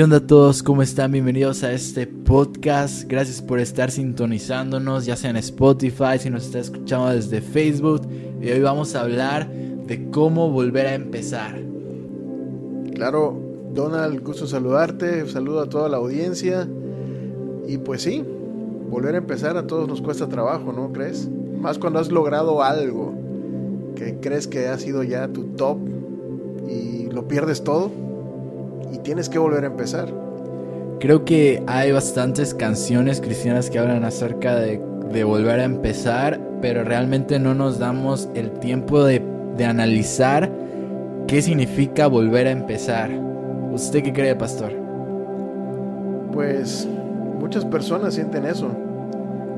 ¿Qué onda a todos? ¿Cómo están? Bienvenidos a este podcast. Gracias por estar sintonizándonos, ya sea en Spotify, si nos está escuchando desde Facebook. Y hoy vamos a hablar de cómo volver a empezar. Claro, Donald, gusto saludarte, saludo a toda la audiencia. Y pues sí, volver a empezar a todos nos cuesta trabajo, ¿no crees? Más cuando has logrado algo que crees que ha sido ya tu top y lo pierdes todo y tienes que volver a empezar. Creo que hay bastantes canciones cristianas que hablan acerca de, de volver a empezar, pero realmente no nos damos el tiempo de, de analizar qué significa volver a empezar. ¿Usted qué cree, pastor? Pues muchas personas sienten eso.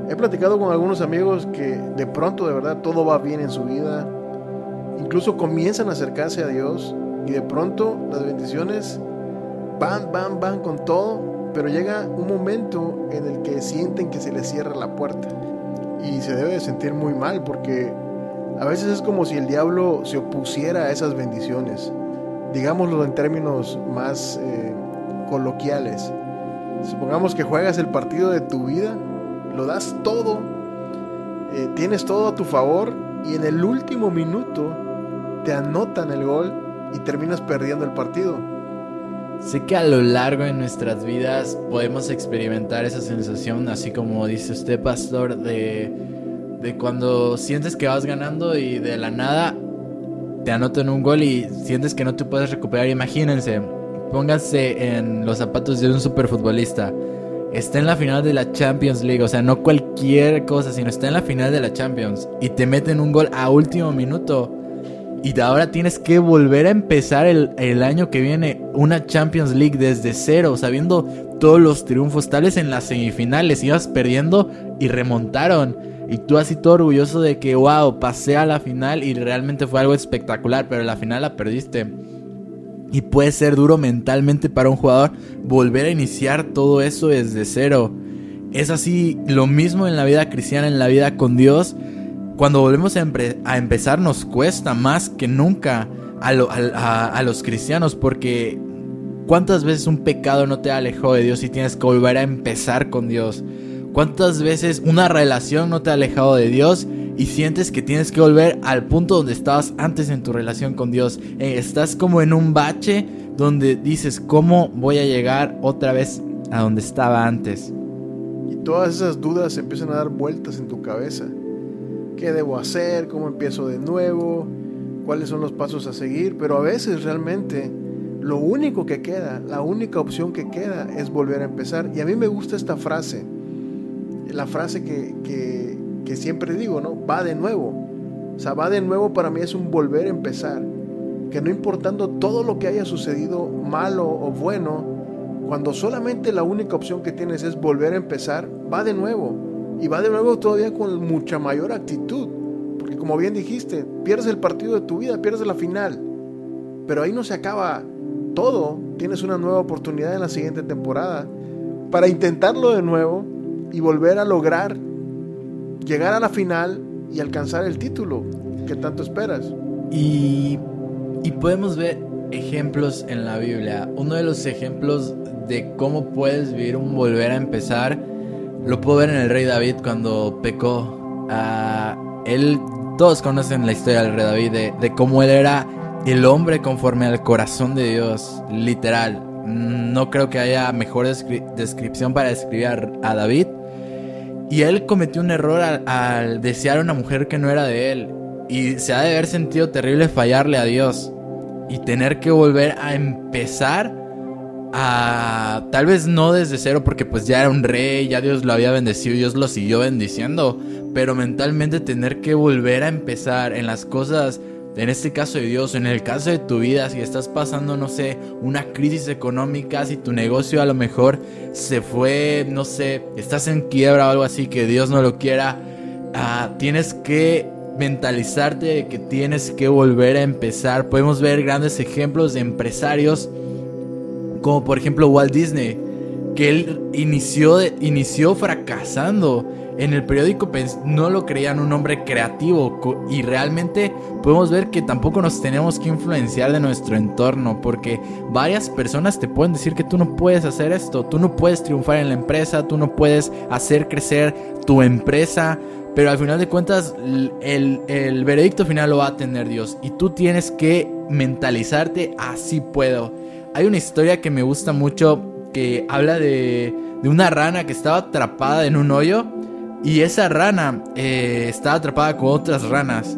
He platicado con algunos amigos que de pronto de verdad todo va bien en su vida. Incluso comienzan a acercarse a Dios y de pronto las bendiciones van, van, van con todo, pero llega un momento en el que sienten que se les cierra la puerta. Y se debe de sentir muy mal porque a veces es como si el diablo se opusiera a esas bendiciones. Digámoslo en términos más eh, coloquiales. Supongamos que juegas el partido de tu vida, lo das todo, eh, tienes todo a tu favor y en el último minuto te anotan el gol y terminas perdiendo el partido. Sé que a lo largo de nuestras vidas podemos experimentar esa sensación, así como dice usted, pastor, de, de cuando sientes que vas ganando y de la nada te anotan un gol y sientes que no te puedes recuperar. Imagínense, pónganse en los zapatos de un superfutbolista. Está en la final de la Champions League, o sea, no cualquier cosa, sino está en la final de la Champions y te meten un gol a último minuto y ahora tienes que volver a empezar el, año que viene una Champions League desde cero, sabiendo todos los triunfos. Tales en las semifinales ibas perdiendo y remontaron. Y tú así todo orgulloso de que, wow, pasé a la final y realmente fue algo espectacular, pero la final la perdiste. Y puede ser duro mentalmente para un jugador volver a iniciar todo eso desde cero. Es así lo mismo en la vida cristiana, en la vida con Dios cuando volvemos a, empezar nos cuesta más que nunca a, los cristianos porque ¿cuántas veces un pecado no te alejó de Dios y tienes que volver a empezar con Dios? ¿Cuántas veces una relación no te ha alejado de Dios y sientes que tienes que volver al punto donde estabas antes en tu relación con Dios? Eh, estás como en un bache donde dices, ¿cómo voy a llegar otra vez a donde estaba antes? Y todas esas dudas empiezan a dar vueltas en tu cabeza qué debo hacer, cómo empiezo de nuevo, cuáles son los pasos a seguir, pero a veces realmente lo único que queda, la única opción que queda es volver a empezar. Y a mí me gusta esta frase, la frase que, que, siempre digo, ¿no? Va de nuevo. O sea, va de nuevo para mí es un volver a empezar. Que no importando todo lo que haya sucedido, malo o bueno, cuando solamente la única opción que tienes es volver a empezar, va de nuevo. Y va de nuevo todavía con mucha mayor actitud. Porque como bien dijiste, pierdes el partido de tu vida, pierdes la final. Pero ahí no se acaba todo. Tienes una nueva oportunidad en la siguiente temporada para intentarlo de nuevo y volver a lograr llegar a la final y alcanzar el título que tanto esperas. Y, podemos ver ejemplos en la Biblia. Uno de los ejemplos de cómo puedes vivir un volver a empezar lo puedo ver en el rey David cuando pecó. Ah, él, todos conocen la historia del rey David, de, cómo él era el hombre conforme al corazón de Dios, literal. No creo que haya mejor descripción para describir a, David. Y él cometió un error al, al, desear a una mujer que no era de él. Y se ha de haber sentido terrible fallarle a Dios. Y tener que volver a empezar tal vez no desde cero porque pues ya era un rey, ya Dios lo había bendecido, Dios lo siguió bendiciendo, pero mentalmente tener que volver a empezar en las cosas, en este caso de Dios, en el caso de tu vida, si estás pasando, no sé, una crisis económica, si tu negocio a lo mejor se fue, no sé, estás en quiebra o algo así, que Dios no lo quiera, ah, tienes que mentalizarte de que tienes que volver a empezar. Podemos ver grandes ejemplos de empresarios como por ejemplo Walt Disney, que él inició, inició fracasando en el periódico no lo creían un hombre creativo y realmente podemos ver que tampoco nos tenemos que influenciar de nuestro entorno porque varias personas te pueden decir que tú no puedes hacer esto, tú no puedes triunfar en la empresa, tú no puedes hacer crecer tu empresa, pero al final de cuentas el, el veredicto final lo va a tener Dios y tú tienes que mentalizarte así puedo. Hay una historia que me gusta mucho que habla de, de una rana que estaba atrapada en un hoyo y esa rana eh, estaba atrapada con otras ranas.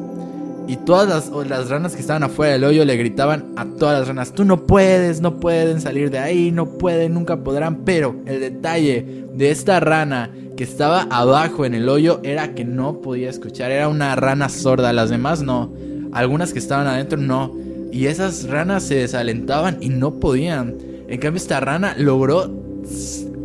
Y todas las, las, ranas que estaban afuera del hoyo le gritaban a todas las ranas, tú no puedes, no pueden salir de ahí, no pueden, nunca podrán. Pero el detalle de esta rana que estaba abajo en el hoyo era que no podía escuchar, era una rana sorda, las demás no. Algunas que estaban adentro no. Y esas ranas se desalentaban y no podían. En cambio esta rana logró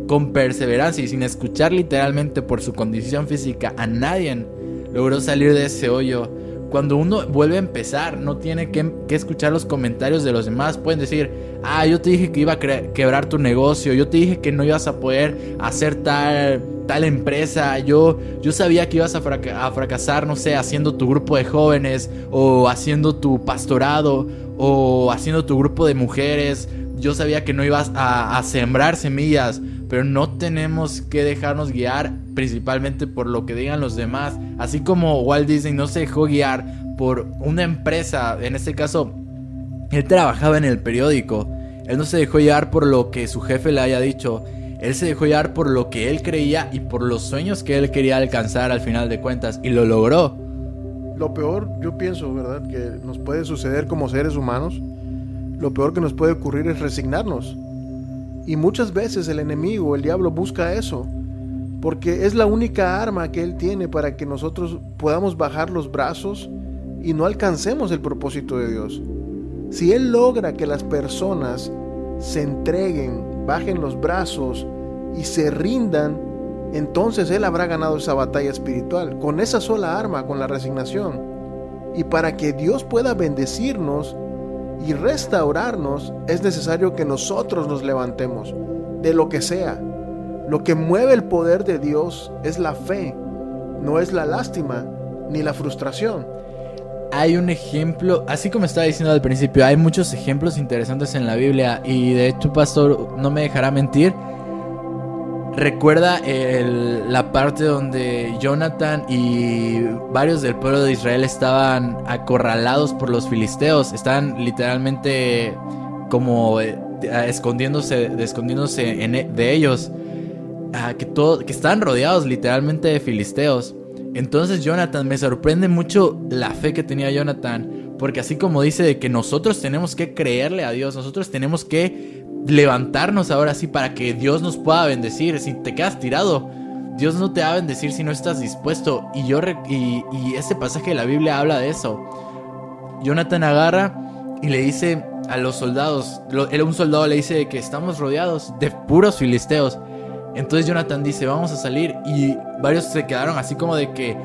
con perseverancia y sin escuchar literalmente por su condición física a nadie, logró salir de ese hoyo. Cuando uno vuelve a empezar, no tiene que, escuchar los comentarios de los demás. Pueden decir, ah, yo te dije que iba a quebrar tu negocio, yo te dije que no ibas a poder hacer tal, tal empresa, yo, yo sabía que ibas a, fracasar, no sé, haciendo tu grupo de jóvenes, o haciendo tu pastorado, o haciendo tu grupo de mujeres. Yo sabía que no ibas a sembrar semillas, pero no tenemos que dejarnos guiar principalmente por lo que digan los demás. Así como Walt Disney no se dejó guiar por una empresa, en este caso, él trabajaba en el periódico. Él no se dejó guiar por lo que su jefe le haya dicho. Él se dejó guiar por lo que él creía y por los sueños que él quería alcanzar al final de cuentas. Y lo logró. Lo peor, yo pienso, ¿verdad? Que nos puede suceder como seres humanos. Lo peor que nos puede ocurrir es resignarnos y muchas veces el enemigo, el diablo, busca eso, porque es la única arma que él tiene para que nosotros podamos bajar los brazos y no alcancemos el propósito de Dios. Si él logra que las personas se entreguen, bajen los brazos y se rindan, entonces él habrá ganado esa batalla espiritual con esa sola arma, con la resignación. Y para que Dios pueda bendecirnos, y restaurarnos, es necesario que nosotros nos levantemos de lo que sea. Lo que mueve el poder de Dios es la fe, no es la lástima ni la frustración. Hay un ejemplo, así como estaba diciendo al principio, hay muchos ejemplos interesantes en la Biblia y de hecho, pastor, no me dejará mentir, Recuerda la parte donde Jonathan y varios del pueblo de Israel estaban acorralados por los filisteos. Estaban literalmente como eh, escondiéndose, escondiéndose e, de ellos. Ah, que, todo, estaban rodeados literalmente de filisteos. Entonces Jonathan, me sorprende mucho la fe que tenía Jonathan. Porque así como dice de que nosotros tenemos que creerle a Dios, nosotros tenemos que levantarnos ahora sí para que Dios nos pueda bendecir. Si te quedas tirado, Dios no te va a bendecir si no estás dispuesto. Y yo y, y ese pasaje de la Biblia habla de eso. Jonathan agarra y le dice a los soldados, un soldado le dice que estamos rodeados de puros filisteos. Entonces Jonathan dice, vamos a salir y varios se quedaron así como de que,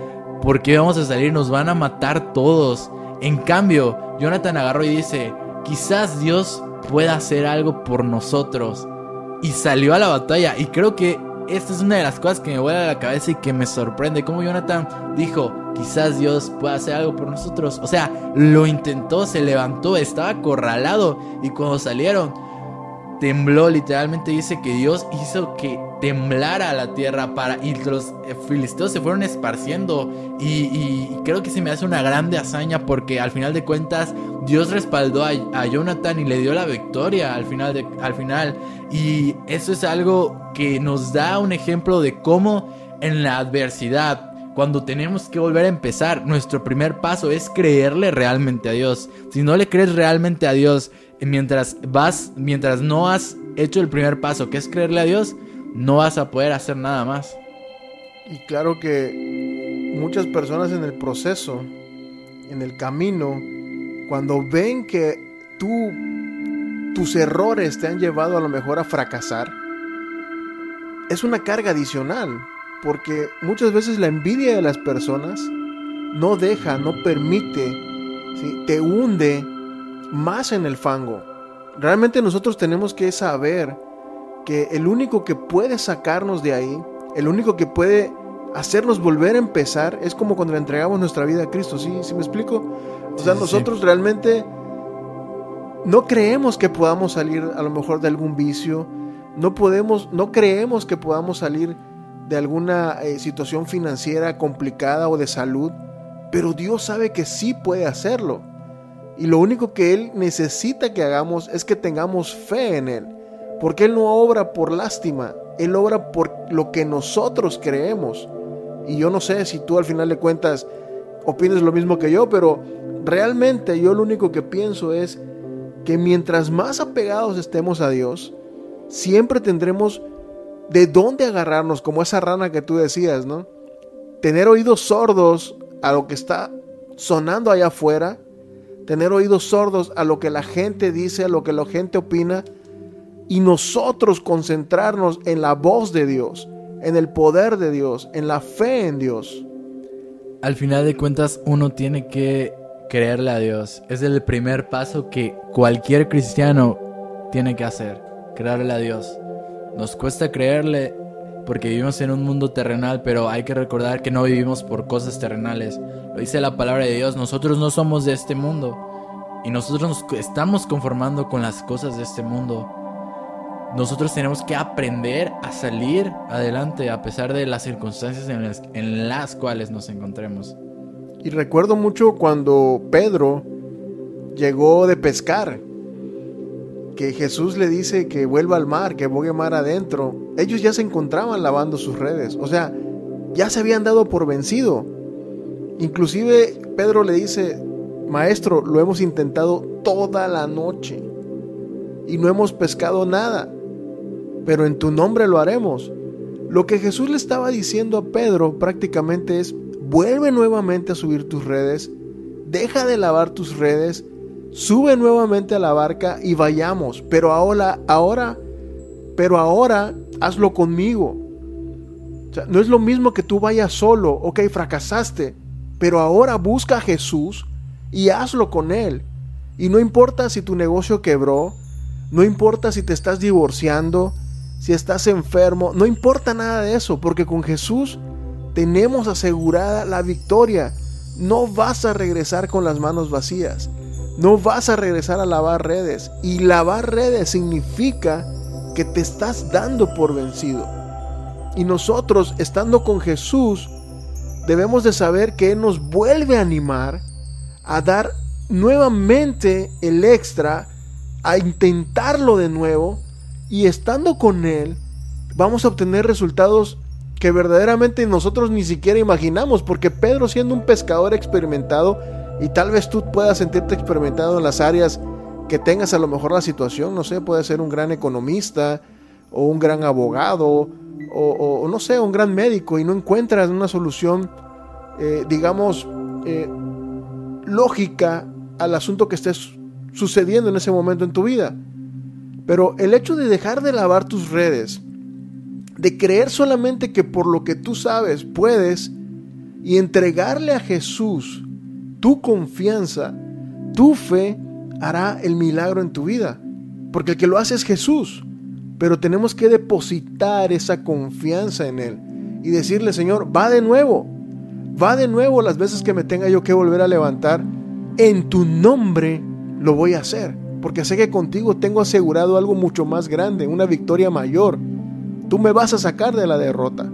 ¿por qué vamos a salir? Nos van a matar todos. En cambio, Jonathan agarró y dice, quizás Dios pueda hacer algo por nosotros. Y salió a la batalla. Y creo que esta es una de las cosas que me vuela a la cabeza y que me sorprende. Como Jonathan dijo, quizás Dios pueda hacer algo por nosotros. O sea, lo intentó, se levantó, estaba acorralado. Y cuando salieron, tembló. Literalmente dice que Dios hizo que temblara la tierra para y los filisteos se fueron esparciendo y, creo que se me hace una grande hazaña porque al final de cuentas Dios respaldó a, Jonathan y le dio la victoria al final, de, al final y eso es algo que nos da un ejemplo de cómo en la adversidad cuando tenemos que volver a empezar, nuestro primer paso es creerle realmente a Dios. Si no le crees realmente a Dios, mientras vas, mientras no has hecho el primer paso, que es creerle a Dios, no vas a poder hacer nada más. Y claro que muchas personas en el proceso, en el camino, cuando ven que tú, tus errores te han llevado a lo mejor a fracasar, es una carga adicional, porque muchas veces la envidia de las personas no deja, no permite, te hunde más en el fango. Realmente nosotros tenemos que saber que el único que puede sacarnos de ahí, el único que puede hacernos volver a empezar, es como cuando le entregamos nuestra vida a Cristo, ¿sí? ¿Sí me explico? O sea, nosotros realmente no creemos que podamos salir a lo mejor de algún vicio, no podemos, no creemos que podamos salir de alguna eh, situación financiera complicada o de salud, pero Dios sabe que sí puede hacerlo. Y lo único que Él necesita que hagamos es que tengamos fe en Él. Porque Él no obra por lástima, Él obra por lo que nosotros creemos. Y yo no sé si tú al final de cuentas opines lo mismo que yo, pero realmente yo lo único que pienso es que mientras más apegados estemos a Dios, siempre tendremos de dónde agarrarnos, como esa rana que tú decías, ¿no? Tener oídos sordos a lo que está sonando allá afuera, tener oídos sordos a lo que la gente dice, a lo que la gente opina, y nosotros concentrarnos en la voz de Dios, en el poder de Dios, en la fe en Dios. Al final de cuentas, uno tiene que creerle a Dios. Es el primer paso que cualquier cristiano tiene que hacer, creerle a Dios. Nos cuesta creerle porque vivimos en un mundo terrenal, pero hay que recordar que no vivimos por cosas terrenales. Lo dice la palabra de Dios, nosotros no somos de este mundo y nosotros nos estamos conformando con las cosas de este mundo. Nosotros tenemos que aprender a salir adelante a pesar de las circunstancias en las, en las cuales nos encontremos. Y recuerdo mucho cuando Pedro llegó de pescar, que Jesús le dice que vuelva al mar, que bogue mar adentro. Ellos ya se encontraban lavando sus redes, o sea, ya se habían dado por vencido. Inclusive Pedro le dice, maestro, lo hemos intentado toda la noche y no hemos pescado nada, pero en tu nombre lo haremos. Lo que Jesús le estaba diciendo a Pedro prácticamente es, vuelve nuevamente a subir tus redes, deja de lavar tus redes, sube nuevamente a la barca y vayamos, pero ahora, ahora, pero ahora hazlo conmigo. no es lo mismo que tú vayas solo, ok, fracasaste, pero ahora busca a Jesús y hazlo con Él. Y no importa si tu negocio quebró, no importa si te estás divorciando, si estás enfermo, no importa nada de eso, porque con Jesús tenemos asegurada la victoria. No vas a regresar con las manos vacías. No vas a regresar a lavar redes. Y lavar redes significa que te estás dando por vencido. Y nosotros, estando con Jesús, debemos de saber que Él nos vuelve a animar a dar nuevamente el extra, a intentarlo de nuevo. Y estando con Él, vamos a obtener resultados que verdaderamente nosotros ni siquiera imaginamos, porque Pedro siendo un pescador experimentado, y tal vez tú puedas sentirte experimentado en las áreas que tengas a lo mejor la situación, no sé, puede ser un gran economista o un gran abogado o, no sé, un gran médico y no encuentras una solución, eh, digamos, eh, lógica al asunto que estés sucediendo en ese momento en tu vida. Pero el hecho de dejar de lavar tus redes, de creer solamente que por lo que tú sabes puedes y entregarle a Jesús tu confianza, tu fe hará el milagro en tu vida. Porque el que lo hace es Jesús. Pero tenemos que depositar esa confianza en Él y decirle, Señor, va de nuevo. Va de nuevo las veces que me tenga yo que volver a levantar. En tu nombre lo voy a hacer. Porque sé que contigo tengo asegurado algo mucho más grande, una victoria mayor. Tú me vas a sacar de la derrota.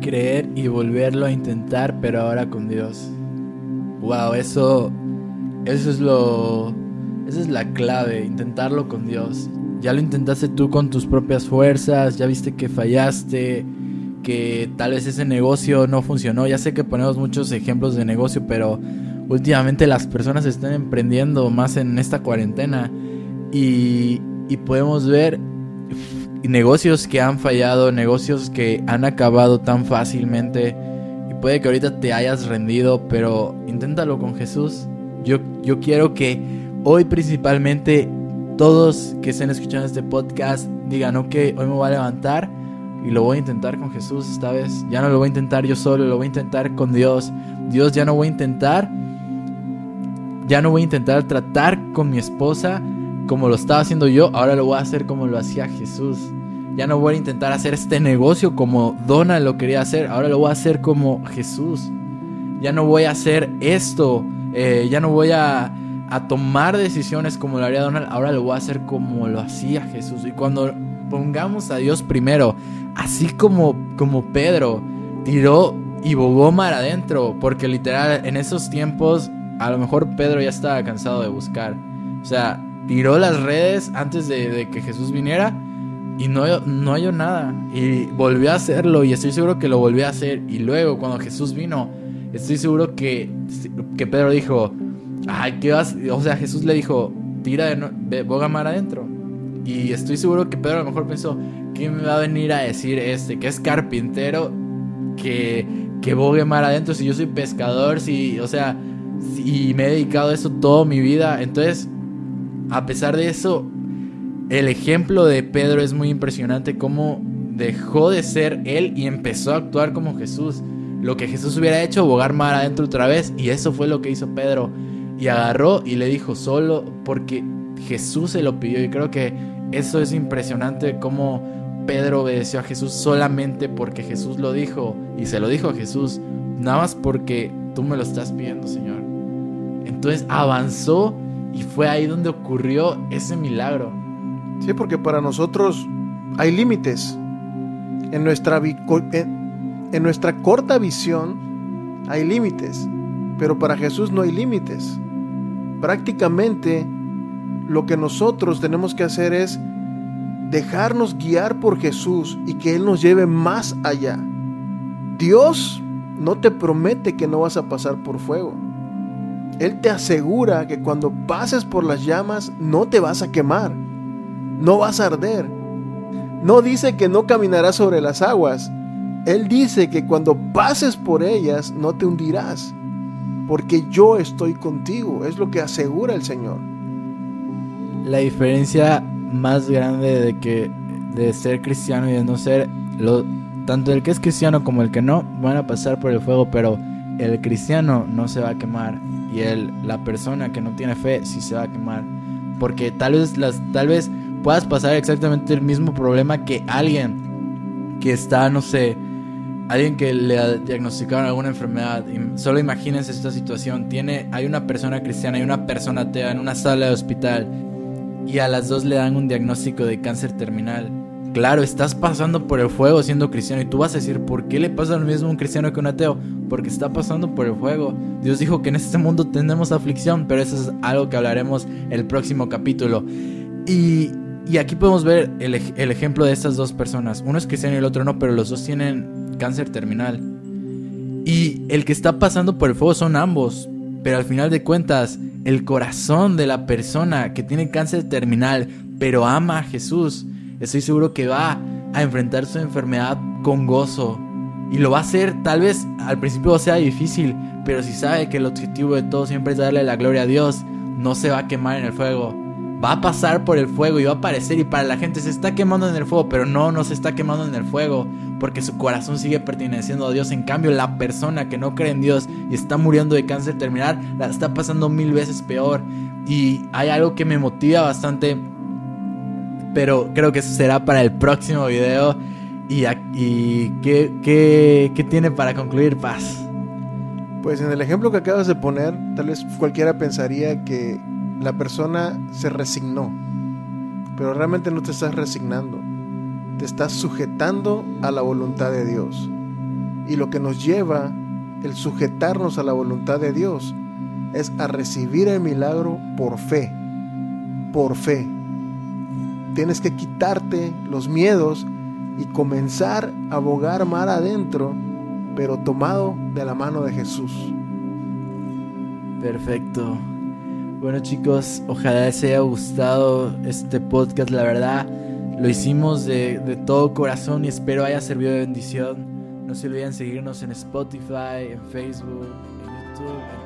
Creer y volverlo a intentar, pero ahora con Dios. Wow, eso eso es lo esa es la clave, intentarlo con Dios. Ya lo intentaste tú con tus propias fuerzas, ya viste que fallaste, que tal vez ese negocio no funcionó. Ya sé que ponemos muchos ejemplos de negocio, pero últimamente las personas están emprendiendo más en esta cuarentena y, podemos ver negocios que han fallado, negocios que han acabado tan fácilmente. Y puede que ahorita te hayas rendido, pero inténtalo con Jesús. Yo, yo quiero que hoy principalmente todos que estén escuchando este podcast digan, ok, hoy me voy a levantar y lo voy a intentar con Jesús esta vez. Ya no lo voy a intentar yo solo, lo voy a intentar con Dios. Dios ya no voy a intentar, ya no voy a intentar tratar con mi esposa como lo estaba haciendo yo, ahora lo voy a hacer como lo hacía Jesús. Ya no voy a intentar hacer este negocio como Donald lo quería hacer, ahora lo voy a hacer como Jesús. Ya no voy a hacer esto, eh, ya no voy a, a tomar decisiones como lo haría Donald, ahora lo voy a hacer como lo hacía Jesús. Y cuando pongamos a Dios primero, así como, como Pedro tiró y bogó mar adentro, porque literal en esos tiempos a lo mejor Pedro ya estaba cansado de buscar. O sea, tiró las redes antes de, que Jesús viniera y no, no halló nada. Y volvió a hacerlo y estoy seguro que lo volvió a hacer. Y luego cuando Jesús vino, estoy seguro que, que Pedro dijo, ay, ¿qué vas? O sea, Jesús le dijo, tira de, boga mar adentro. Y estoy seguro que Pedro a lo mejor pensó, ¿quién me va a venir a decir este? Que es carpintero, que, que bogue mar adentro, si yo soy pescador, si, o sea, y me he dedicado a eso toda mi vida. Entonces, a pesar de eso, el ejemplo de Pedro es muy impresionante, cómo dejó de ser él y empezó a actuar como Jesús. Lo que Jesús hubiera hecho, bogar mar adentro otra vez, y eso fue lo que hizo Pedro. Y agarró y le dijo solo porque Jesús se lo pidió. Y creo que eso es impresionante, cómo Pedro obedeció a Jesús solamente porque Jesús lo dijo. Y se lo dijo a Jesús, nada más porque tú me lo estás pidiendo, Señor. Entonces avanzó y fue ahí donde ocurrió ese milagro. Sí, porque para nosotros hay límites. En nuestra, en nuestra corta visión hay límites, pero para Jesús no hay límites. Prácticamente lo que nosotros tenemos que hacer es dejarnos guiar por Jesús y que Él nos lleve más allá. Dios no te promete que no vas a pasar por fuego. Él te asegura que cuando pases por las llamas no te vas a quemar, no vas a arder. No dice que no caminarás sobre las aguas. Él dice que cuando pases por ellas no te hundirás, porque yo estoy contigo. Es lo que asegura el Señor. La diferencia más grande de que de ser cristiano y de no ser lo, tanto el que es cristiano como el que no van a pasar por el fuego, pero el cristiano no se va a quemar y el, la persona que no tiene fe sí se va a quemar. Porque tal vez, las, tal vez puedas pasar exactamente el mismo problema que alguien que está, no sé, alguien que le diagnosticaron alguna enfermedad. Solo imagínense esta situación. Tiene, hay una persona cristiana y una persona atea en una sala de hospital y a las dos le dan un diagnóstico de cáncer terminal Claro, estás pasando por el fuego siendo cristiano y tú vas a decir, ¿por qué le pasa lo mismo a un cristiano que a un ateo? Porque está pasando por el fuego. Dios dijo que en este mundo tenemos aflicción, pero eso es algo que hablaremos el próximo capítulo. Y, aquí podemos ver el, el, ejemplo de estas dos personas. Uno es cristiano y el otro no, pero los dos tienen cáncer terminal. Y el que está pasando por el fuego son ambos. Pero al final de cuentas, el corazón de la persona que tiene cáncer terminal, pero ama a Jesús, estoy seguro que va a enfrentar su enfermedad con gozo. Y lo va a hacer, tal vez al principio sea difícil, pero si sabe que el objetivo de todo siempre es darle la gloria a Dios, no se va a quemar en el fuego. Va a pasar por el fuego y va a aparecer y para la gente se está quemando en el fuego, pero no, no se está quemando en el fuego, porque su corazón sigue perteneciendo a Dios. En cambio, la persona que no cree en Dios y está muriendo de cáncer terminal, la está pasando mil veces peor. Y hay algo que me motiva bastante pero creo que eso será para el próximo video. ¿Y, y ¿qué, qué, tiene para concluir Paz? Pues en el ejemplo que acabas de poner, tal vez cualquiera pensaría que la persona se resignó, pero realmente no te estás resignando, te estás sujetando a la voluntad de Dios. Y lo que nos lleva el sujetarnos a la voluntad de Dios es a recibir el milagro por fe, por fe. Tienes que quitarte los miedos y comenzar a bogar mar adentro, pero tomado de la mano de Jesús. Perfecto. Bueno chicos, ojalá les haya gustado este podcast, la verdad lo hicimos de, de todo corazón y espero haya servido de bendición. No se olviden seguirnos en Spotify, en Facebook, en YouTube,